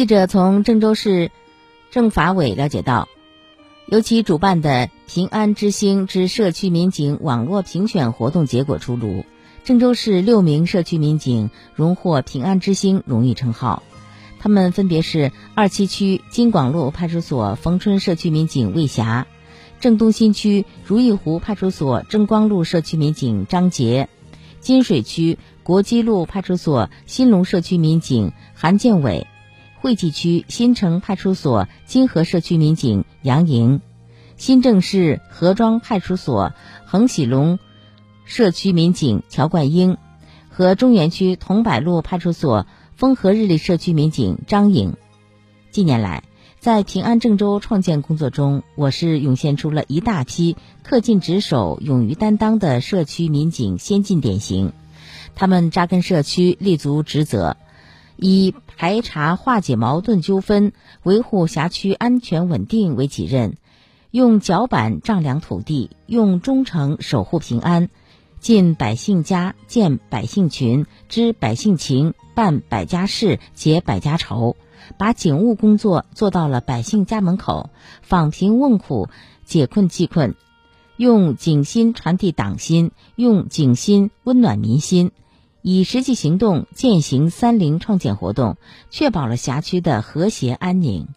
记者从郑州市政法委了解到，由其主办的“平安之星”之社区民警网络评选活动结果出炉，郑州市六名社区民警荣获“平安之星”荣誉称号。他们分别是二七区金广路派出所冯春社区民警魏霞，郑东新区如意湖派出所郑光路社区民警张杰，金水区国基路派出所新龙社区民警韩建伟。惠济区新城派出所金河社区民警杨莹，新郑市何庄派出所恒喜龙社区民警乔冠英，和中原区桐柏路派出所风和日丽社区民警张颖。近年来，在平安郑州创建工作中，我市涌现出了一大批恪尽职守、勇于担当的社区民警先进典型，他们扎根社区，立足职责。以排查化解矛盾纠纷、维护辖区安全稳定为己任，用脚板丈量土地，用忠诚守护平安，进百姓家，建百姓群，知百姓情，办百家事，解百家愁，把警务工作做到了百姓家门口，访贫问苦，解困济困，用警心传递党心，用警心温暖民心。以实际行动践行“三零”创建活动，确保了辖区的和谐安宁。